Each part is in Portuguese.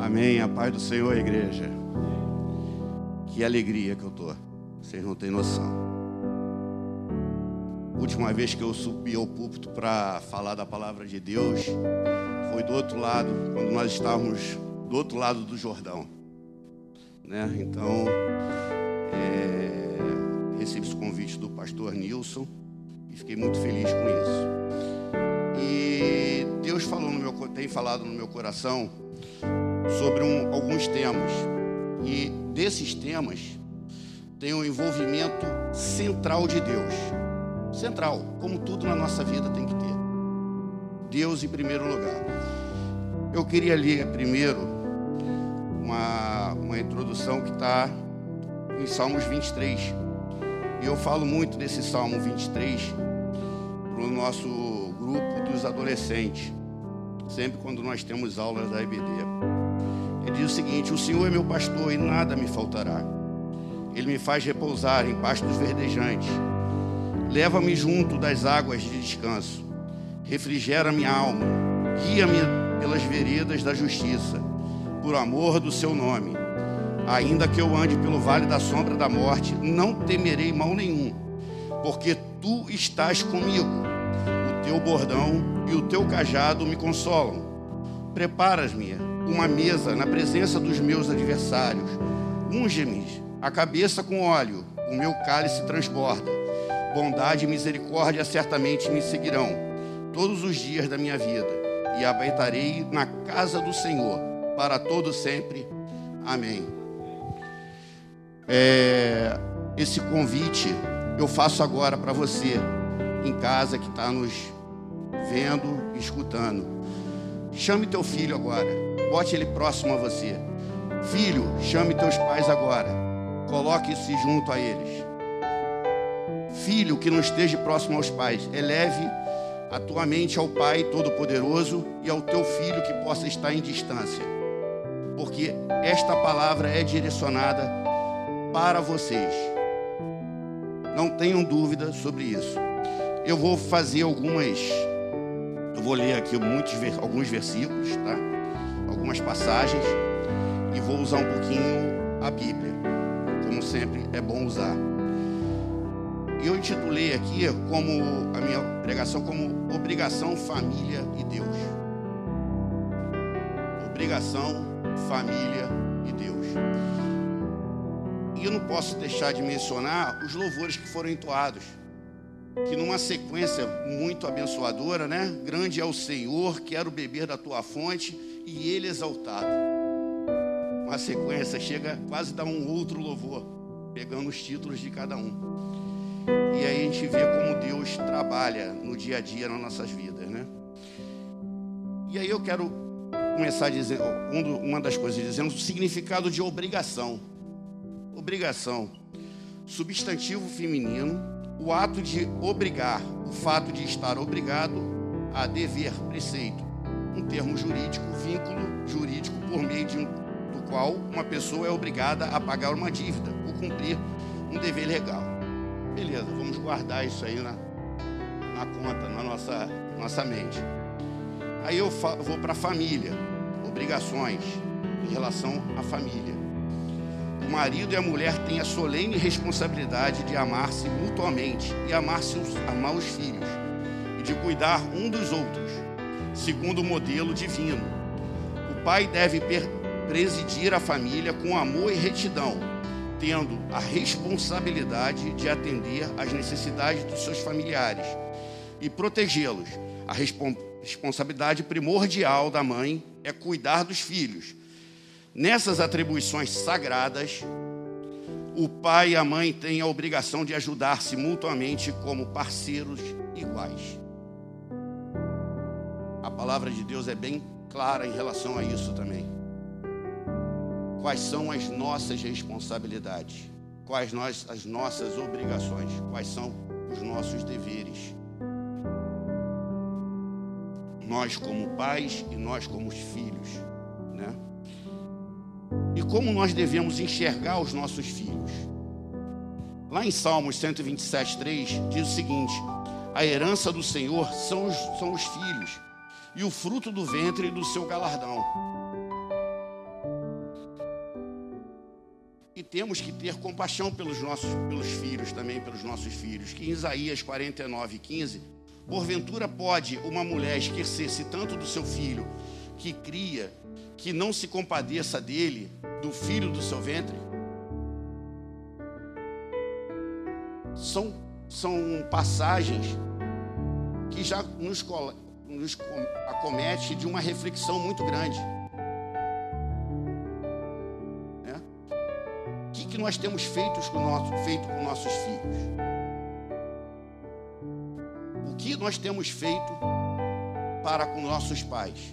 Amém. A paz do Senhor, igreja. Que alegria que eu tô. Vocês não têm noção. Última vez que eu subi ao púlpito para falar da palavra de Deus foi do outro lado, quando nós estávamos do outro lado do Jordão. Né? Então, é, recebi esse convite do pastor Nilson e fiquei muito feliz com isso. E Deus falou no meu, tem falado no meu coração sobre um, alguns temas. E desses temas tem o um envolvimento central de Deus. Central, como tudo na nossa vida tem que ter. Deus em primeiro lugar. Eu queria ler primeiro uma, uma introdução que está em Salmos 23. E eu falo muito desse Salmo 23 para o nosso grupo dos adolescentes, sempre quando nós temos aulas da IBD. Ele diz o seguinte: O Senhor é meu pastor e nada me faltará. Ele me faz repousar em pastos verdejantes. Leva-me junto das águas de descanso. Refrigera minha alma. Guia-me pelas veredas da justiça, por amor do seu nome. Ainda que eu ande pelo vale da sombra da morte, não temerei mal nenhum, porque tu estás comigo. O teu bordão e o teu cajado me consolam. Preparas-me uma mesa na presença dos meus adversários. Unge-me a cabeça com óleo, o meu cálice transborda. Bondade e misericórdia certamente me seguirão todos os dias da minha vida, e habitarei na casa do Senhor para todo sempre. Amém. É, esse convite eu faço agora para você em casa que está nos vendo, escutando. Chame teu filho agora. Bote ele próximo a você. Filho, chame teus pais agora. Coloque-se junto a eles. Filho que não esteja próximo aos pais, eleve a tua mente ao Pai Todo-Poderoso e ao teu filho que possa estar em distância. Porque esta palavra é direcionada para vocês. Não tenham dúvida sobre isso. Eu vou fazer algumas. Eu vou ler aqui muitos, alguns versículos, tá? Algumas passagens e vou usar um pouquinho a Bíblia, como sempre é bom usar. E eu intitulei aqui como a minha pregação como obrigação, família e Deus. Obrigação, família e Deus. E eu não posso deixar de mencionar os louvores que foram entoados que numa sequência muito abençoadora, né? Grande é o Senhor, quero beber da tua fonte e ele exaltado. Uma sequência chega quase a dar um outro louvor, pegando os títulos de cada um. E aí a gente vê como Deus trabalha no dia a dia nas nossas vidas, né? E aí eu quero começar dizendo uma das coisas dizendo o significado de obrigação. Obrigação, substantivo feminino o ato de obrigar, o fato de estar obrigado a dever, preceito, um termo jurídico, vínculo jurídico por meio de um, do qual uma pessoa é obrigada a pagar uma dívida ou cumprir um dever legal. Beleza, vamos guardar isso aí na, na conta, na nossa, nossa mente. Aí eu vou para a família, obrigações em relação à família o marido e a mulher têm a solene responsabilidade de amar-se mutuamente e amar, seus, amar os filhos, e de cuidar um dos outros, segundo o modelo divino. O pai deve presidir a família com amor e retidão, tendo a responsabilidade de atender às necessidades dos seus familiares e protegê-los. A responsabilidade primordial da mãe é cuidar dos filhos Nessas atribuições sagradas, o pai e a mãe têm a obrigação de ajudar-se mutuamente como parceiros iguais. Palavra de Deus é bem clara em relação a isso também. Quais são as nossas responsabilidades? Quais nós, as nossas obrigações? Quais são os nossos deveres? Nós como pais e nós como filhos, né? e como nós devemos enxergar os nossos filhos. Lá em Salmos 127, 3, diz o seguinte: A herança do Senhor são os, são os filhos, e o fruto do ventre do seu galardão. E temos que ter compaixão pelos nossos pelos filhos também, pelos nossos filhos. Que em Isaías 49, 15, porventura pode uma mulher esquecer-se tanto do seu filho que cria, que não se compadeça dele, do filho do seu ventre? São, são passagens que já nos, nos acomete de uma reflexão muito grande. que nós temos feito com, nosso, feito com nossos filhos? O que nós temos feito para com nossos pais?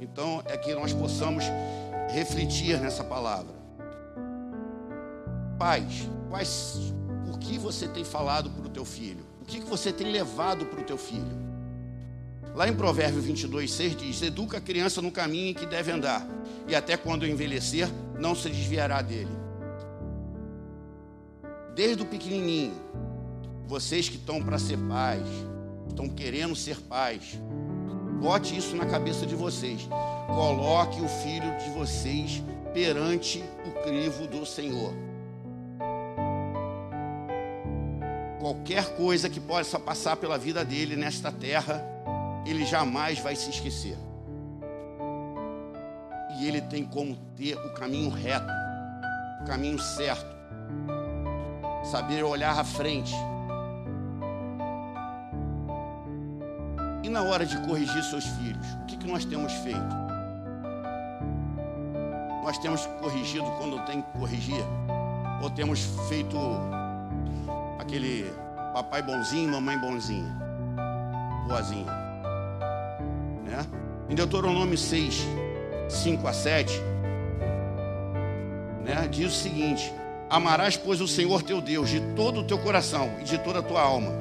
Então é que nós possamos refletir nessa palavra. Pais, quais, o que você tem falado para o teu filho? O que você tem levado para o teu filho? Lá em Provérbio 22, 6 diz: Educa a criança no caminho em que deve andar, e até quando envelhecer, não se desviará dele. Desde o pequenininho, vocês que estão para ser pais, estão querendo ser pais, bote isso na cabeça de vocês. Coloque o filho de vocês perante o crivo do Senhor. Qualquer coisa que possa passar pela vida dele nesta terra, ele jamais vai se esquecer. E ele tem como ter o caminho reto, o caminho certo, saber olhar à frente. E na hora de corrigir seus filhos, o que, que nós temos feito? Nós temos corrigido quando tem que corrigir? Ou temos feito aquele papai bonzinho, mamãe bonzinha, boazinha? Em Deuteronômio 6, 5 a 7, né, diz o seguinte: Amarás, pois, o Senhor teu Deus de todo o teu coração e de toda a tua alma,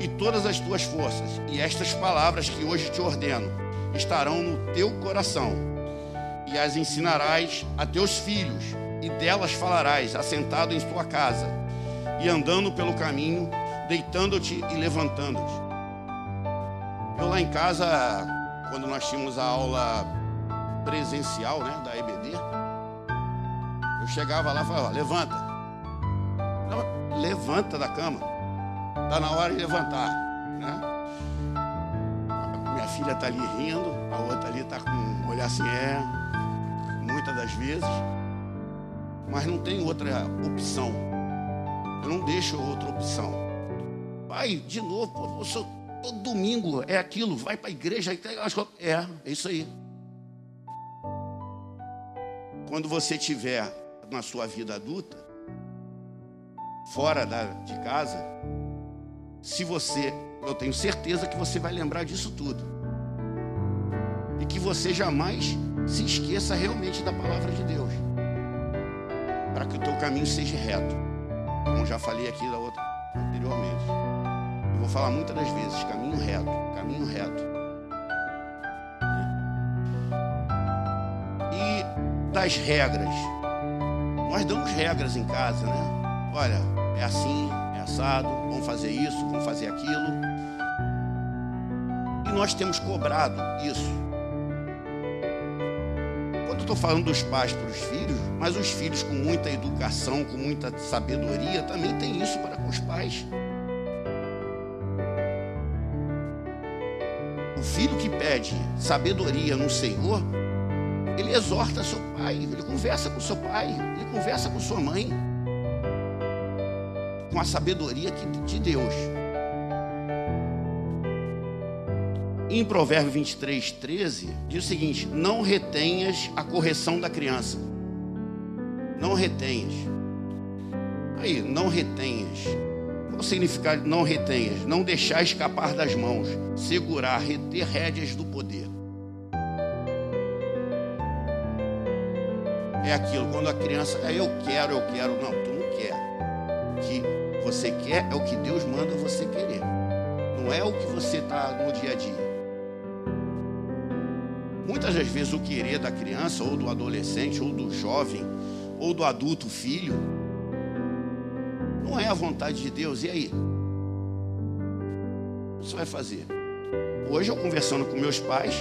e todas as tuas forças, e estas palavras que hoje te ordeno estarão no teu coração, e as ensinarás a teus filhos, e delas falarás, assentado em tua casa, e andando pelo caminho, deitando-te e levantando-te. Eu lá em casa quando nós tínhamos a aula presencial, né, da EBD, eu chegava lá e falava, levanta. Levanta da cama. Está na hora de levantar. Né? Minha filha está ali rindo, a outra ali está com um olhar assim, é, muitas das vezes. Mas não tem outra opção. Eu não deixo outra opção. Pai, de novo, Todo domingo é aquilo, vai para a igreja. É, é isso aí. Quando você tiver na sua vida adulta, fora da, de casa, se você, eu tenho certeza que você vai lembrar disso tudo. E que você jamais se esqueça realmente da palavra de Deus. Para que o teu caminho seja reto. Como já falei aqui da outra anteriormente. Vou falar muitas das vezes, caminho reto, caminho reto. E das regras. Nós damos regras em casa, né? Olha, é assim, é assado, vamos fazer isso, vamos fazer aquilo. E nós temos cobrado isso. Estou falando dos pais para os filhos, mas os filhos com muita educação, com muita sabedoria, também tem isso para com os pais. filho que pede sabedoria no Senhor, ele exorta seu pai, ele conversa com seu pai, ele conversa com sua mãe, com a sabedoria de Deus. Em Provérbio 23, 13, diz o seguinte: Não retenhas a correção da criança. Não retenhas. Aí, não retenhas. Qual significa não retenhas? Não deixar escapar das mãos, segurar, reter rédeas do poder. É aquilo, quando a criança, é eu quero, eu quero. Não, tu não quer. O que você quer é o que Deus manda você querer. Não é o que você está no dia a dia. Muitas das vezes o querer da criança, ou do adolescente, ou do jovem, ou do adulto filho, não é a vontade de Deus, e aí? O que você vai fazer? Hoje eu conversando com meus pais,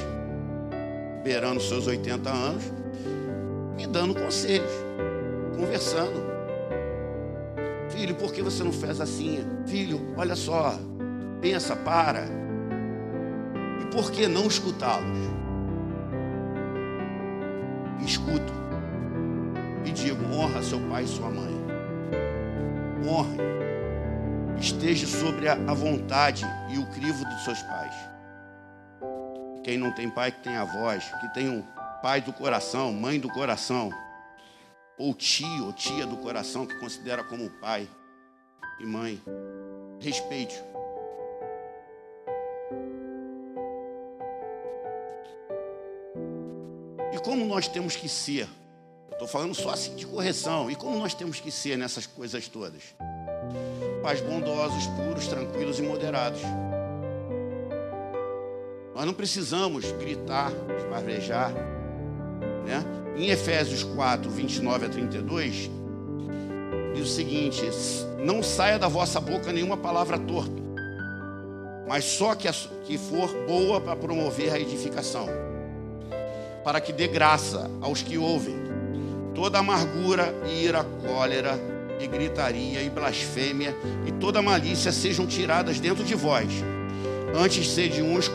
beirando seus 80 anos, e dando conselhos, conversando. Filho, por que você não fez assim? Filho, olha só, pensa, para. E por que não escutá-los? Honra seu pai e sua mãe. Honre. Esteja sobre a vontade e o crivo dos seus pais. Quem não tem pai, que tem avós, que tem um pai do coração, mãe do coração, ou tio ou tia do coração que considera como pai e mãe. Respeite. E como nós temos que ser? Estou falando só assim de correção. E como nós temos que ser nessas coisas todas? Pais bondosos, puros, tranquilos e moderados. Nós não precisamos gritar, esparvejar. Né? Em Efésios 4, 29 a 32, diz o seguinte: Não saia da vossa boca nenhuma palavra torpe, mas só que, a, que for boa para promover a edificação, para que dê graça aos que ouvem. Toda amargura, ira, cólera, e gritaria, e blasfêmia, e toda malícia sejam tiradas dentro de vós. Antes sede uns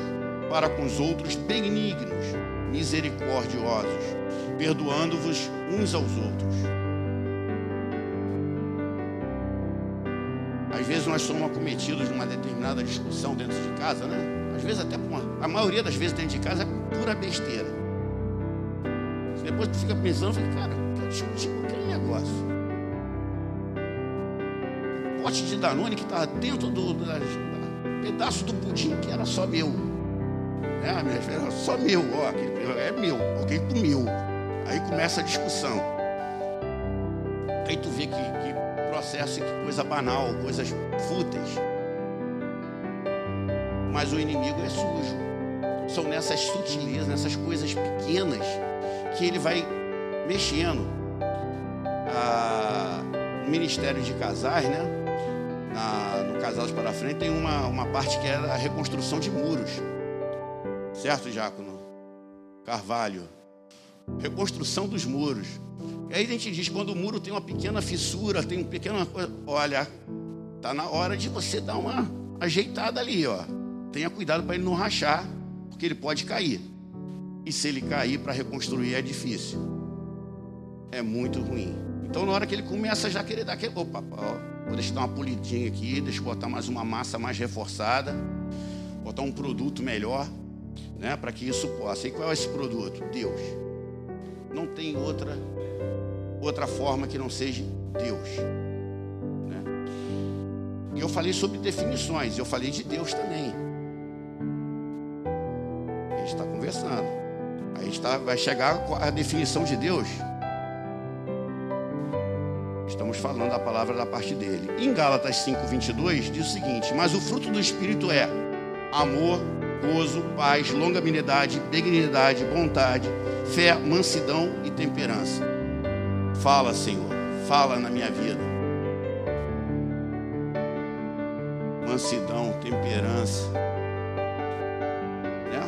para com os outros benignos, misericordiosos, perdoando-vos uns aos outros. Às vezes nós somos acometidos numa determinada discussão dentro de casa, né? Às vezes até uma, a maioria das vezes dentro de casa é pura besteira. Depois tu fica pensando, fica, cara, com aquele negócio. Pote de Danone que estava dentro do, do, do pedaço do pudim que era só meu. É, minha filha, só meu, ó, é meu, alguém comeu. Aí começa a discussão. Aí tu vê que, que processo, que coisa banal, coisas fúteis. Mas o inimigo é sujo. São nessas sutilezas, nessas coisas pequenas que ele vai mexendo. No Ministério de Casais, né? Na, no Casados para Frente tem uma, uma parte que é a reconstrução de muros. Certo, Diácono? Carvalho. Reconstrução dos muros. E aí a gente diz, quando o muro tem uma pequena fissura, tem uma pequena coisa, olha, tá na hora de você dar uma ajeitada ali, ó. Tenha cuidado para ele não rachar, porque ele pode cair. E se ele cair para reconstruir é difícil. É muito ruim. Então na hora que ele começa já querer dar aquele, opa, ó, vou deixar dar uma polidinha aqui, deixa eu botar mais uma massa mais reforçada, botar um produto melhor né, para que isso possa. E qual é esse produto? Deus. Não tem outra outra forma que não seja Deus. Né? E eu falei sobre definições, eu falei de Deus também. A gente está conversando. A gente tá, vai chegar a definição de Deus. Estamos falando a palavra da parte dele. Em Gálatas 5:22 diz o seguinte: Mas o fruto do Espírito é amor, gozo, paz, longanimidade, benignidade, bondade, fé, mansidão e temperança. Fala, Senhor, fala na minha vida. Mansidão, temperança, né?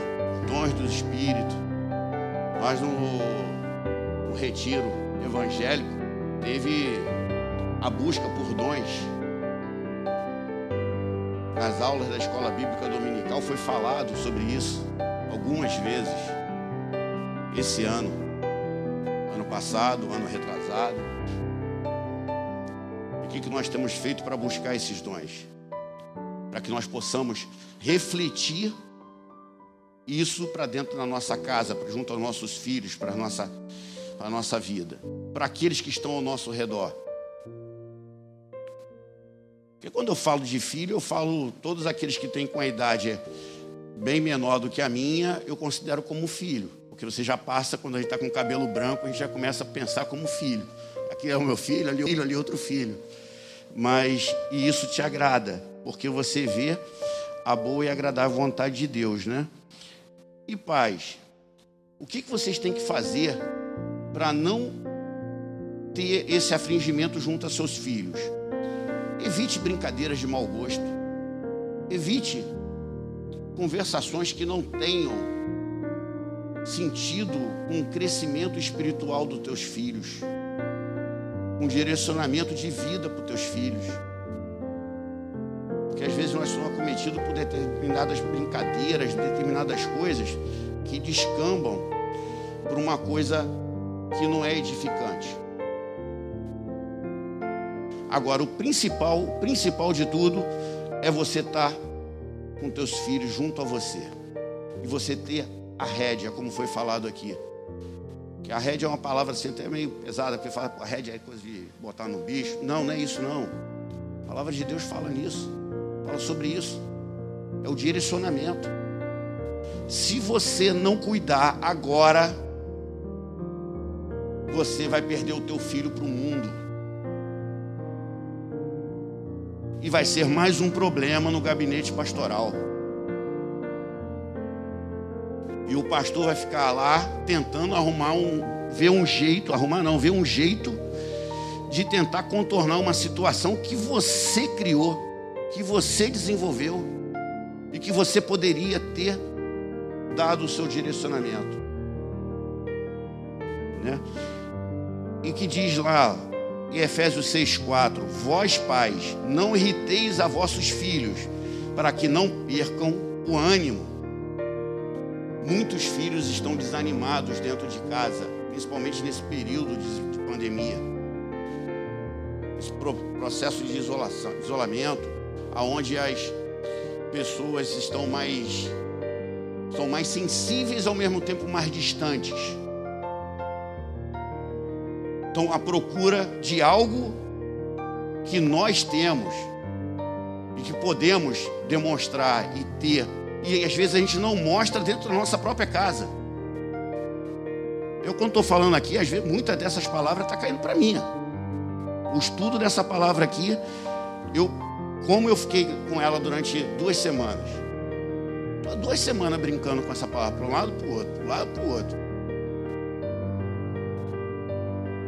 dons do Espírito. Nós no, no retiro evangélico teve a busca por dons nas aulas da escola bíblica dominical foi falado sobre isso algumas vezes. Esse ano, ano passado, ano retrasado. E o que, que nós temos feito para buscar esses dons? Para que nós possamos refletir isso para dentro da nossa casa, junto aos nossos filhos, para a nossa, para a nossa vida, para aqueles que estão ao nosso redor. Porque quando eu falo de filho, eu falo todos aqueles que têm com a idade bem menor do que a minha, eu considero como filho. Porque você já passa, quando a gente está com o cabelo branco, a gente já começa a pensar como filho. Aqui é o meu filho, ali, filho, ali outro filho. Mas e isso te agrada, porque você vê a boa e agradável vontade de Deus, né? E pais, o que, que vocês têm que fazer para não ter esse afligimento junto a seus filhos? Evite brincadeiras de mau gosto. Evite conversações que não tenham sentido com o crescimento espiritual dos teus filhos, um direcionamento de vida para os teus filhos. Porque às vezes nós somos acometidos por determinadas brincadeiras, determinadas coisas que descambam por uma coisa que não é edificante. Agora, o principal, principal de tudo é você estar com teus filhos junto a você. E você ter a rédea, como foi falado aqui. Que a rédea é uma palavra assim até meio pesada, porque fala, a rédea é coisa de botar no bicho. Não, não é isso não. A palavra de Deus fala nisso. Fala sobre isso. É o direcionamento. Se você não cuidar agora, você vai perder o teu filho para o mundo. E vai ser mais um problema no gabinete pastoral. E o pastor vai ficar lá tentando arrumar um, ver um jeito, arrumar não, ver um jeito de tentar contornar uma situação que você criou, que você desenvolveu e que você poderia ter dado o seu direcionamento. Né? E que diz lá em Efésios 6,4: Vós, pais, não irriteis a vossos filhos, para que não percam o ânimo. Muitos filhos estão desanimados dentro de casa, principalmente nesse período de, pandemia. Esse processo de isolação, isolamento, aonde as pessoas estão mais são mais sensíveis ao mesmo tempo mais distantes. Estão à procura de algo que nós temos e que podemos demonstrar e ter e às vezes a gente não mostra dentro da nossa própria casa. Eu, quando estou falando aqui, às vezes muitas dessas palavras estão tá caindo para mim. O estudo dessa palavra aqui, eu, como eu fiquei com ela durante duas semanas. Estou duas semanas brincando com essa palavra, para um lado para o outro, para um lado para o outro.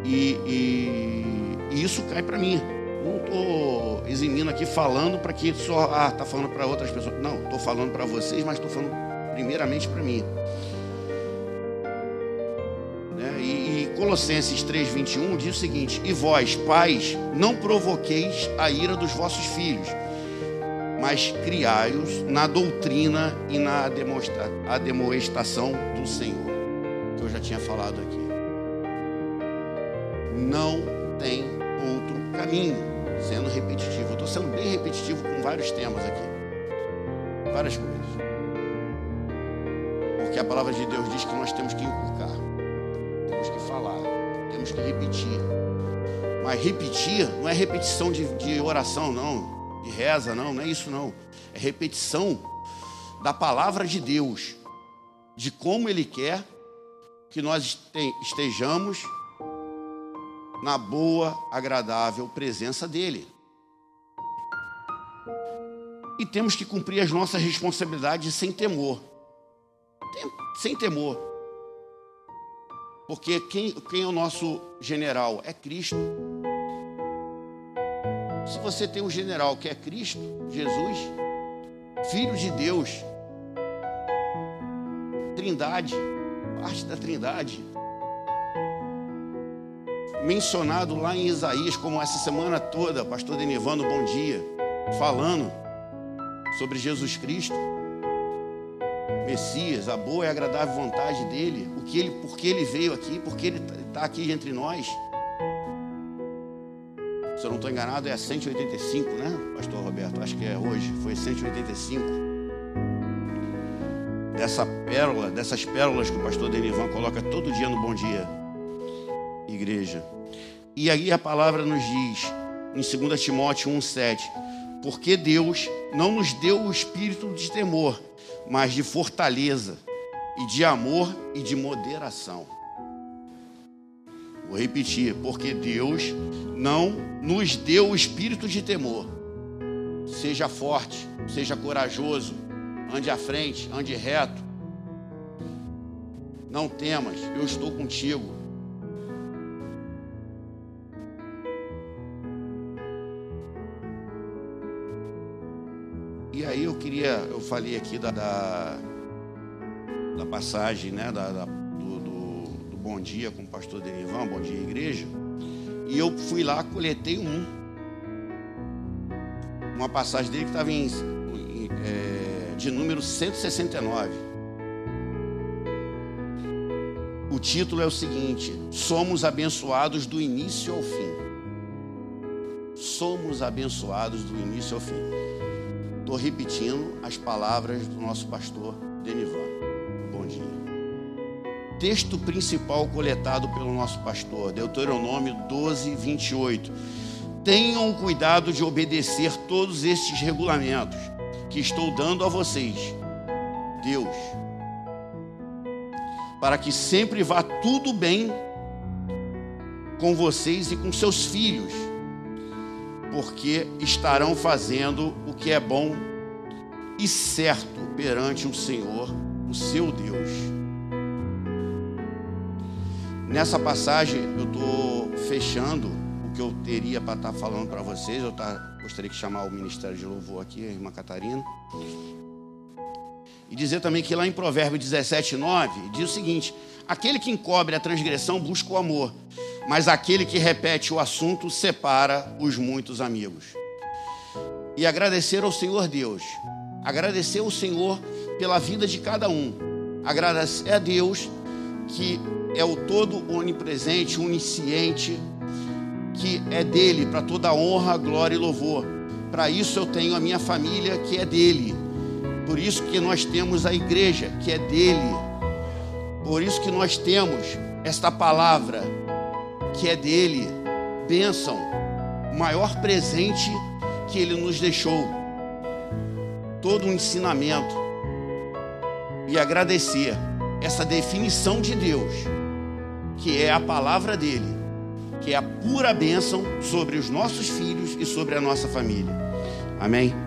E, e, e isso cai para mim. Não estou eximindo aqui falando para que só ah tá falando para outras pessoas. Não, estou falando para vocês, mas estou falando primeiramente para mim. Né? E, e Colossenses 3:21 diz o seguinte: E vós, pais, não provoqueis a ira dos vossos filhos, mas criai-os na doutrina e na demonstração do Senhor, que eu já tinha falado aqui. Não tem outro caminho sendo repetitivo. Eu estou sendo bem repetitivo com vários temas aqui. Várias coisas. Porque a palavra de Deus diz que nós temos que inculcar, temos que falar, temos que repetir. Mas repetir não é repetição de, de oração, não, de reza, não, não é isso, não. É repetição da palavra de Deus, de como Ele quer que nós estejamos na boa, agradável presença dEle. E temos que cumprir as nossas responsabilidades sem temor. Sem temor. Porque quem, quem é o nosso general? É Cristo. Se você tem um general que é Cristo, Jesus, Filho de Deus, Trindade, parte da Trindade, mencionado lá em Isaías, como essa semana toda, pastor Denivando, bom dia, falando sobre Jesus Cristo, Messias, a boa e agradável vontade dele, o que ele, por que ele veio aqui, porque ele está tá aqui entre nós. Se eu não estou enganado, é a 185, né, pastor Roberto? Acho que é hoje, foi 185. Dessa pérola, dessas pérolas que o pastor Denivan coloca todo dia no Bom Dia, igreja. E aí a palavra nos diz, em 2 Timóteo 1,7, porque Deus não nos deu o espírito de temor, mas de fortaleza, e de amor e de moderação. Vou repetir, porque Deus não nos deu o espírito de temor. Seja forte, seja corajoso, ande à frente, ande reto. Não temas, eu estou contigo. Aí eu queria, eu falei aqui da, da da passagem, né, da, da do, do, do, Bom Dia com o pastor Denivan, Bom Dia Igreja, e eu fui lá, coletei um. Uma passagem dele que estava em, em é, de número 169. O título é o seguinte: Somos abençoados do início ao fim. Somos abençoados do início ao fim. Estou repetindo as palavras do nosso pastor Denivan. Bom dia. Texto principal coletado pelo nosso pastor, Deuteronômio 12, 28. Tenham cuidado de obedecer todos estes regulamentos que estou dando a vocês, Deus, para que sempre vá tudo bem com vocês e com seus filhos porque estarão fazendo o que é bom e certo perante o Senhor, o seu Deus. Nessa passagem eu estou fechando o que eu teria para estar tá falando para vocês. Eu tá, gostaria de chamar o Ministério de Louvor aqui, a irmã Catarina. E dizer também que lá em Provérbio 17, 9, diz o seguinte: aquele que encobre a transgressão busca o amor, mas aquele que repete o assunto separa os muitos amigos. E agradecer ao Senhor Deus, agradecer ao Senhor pela vida de cada um, agradecer a Deus que é o todo onipresente, onisciente, que é dele para toda honra, glória e louvor. Para isso eu tenho a minha família que é dele. Por isso que nós temos a igreja que é dele. Por isso que nós temos esta palavra que é dele, bênção, o maior presente que ele nos deixou. Todo um ensinamento. E agradecer essa definição de Deus, que é a palavra dele, que é a pura bênção sobre os nossos filhos e sobre a nossa família. Amém?